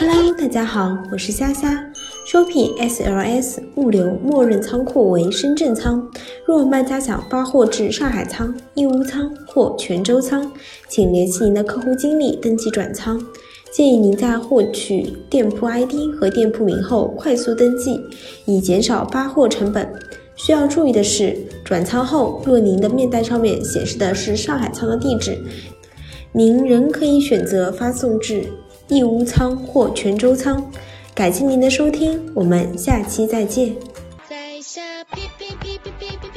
Hello，大家好，我是虾虾。Shopi SLS 物流默认仓库为深圳仓，若卖家想发货至上海仓、义乌仓或泉州仓，请联系您的客户经理登记转仓。建议您在获取店铺 ID 和店铺名后快速登记，以减少发货成本。需要注意的是，转仓后若您的面单上面显示的是上海仓的地址，您仍可以选择发送至义乌仓或泉州仓。感谢您的收听我们下期再见。在下哔哔哔哔哔哔。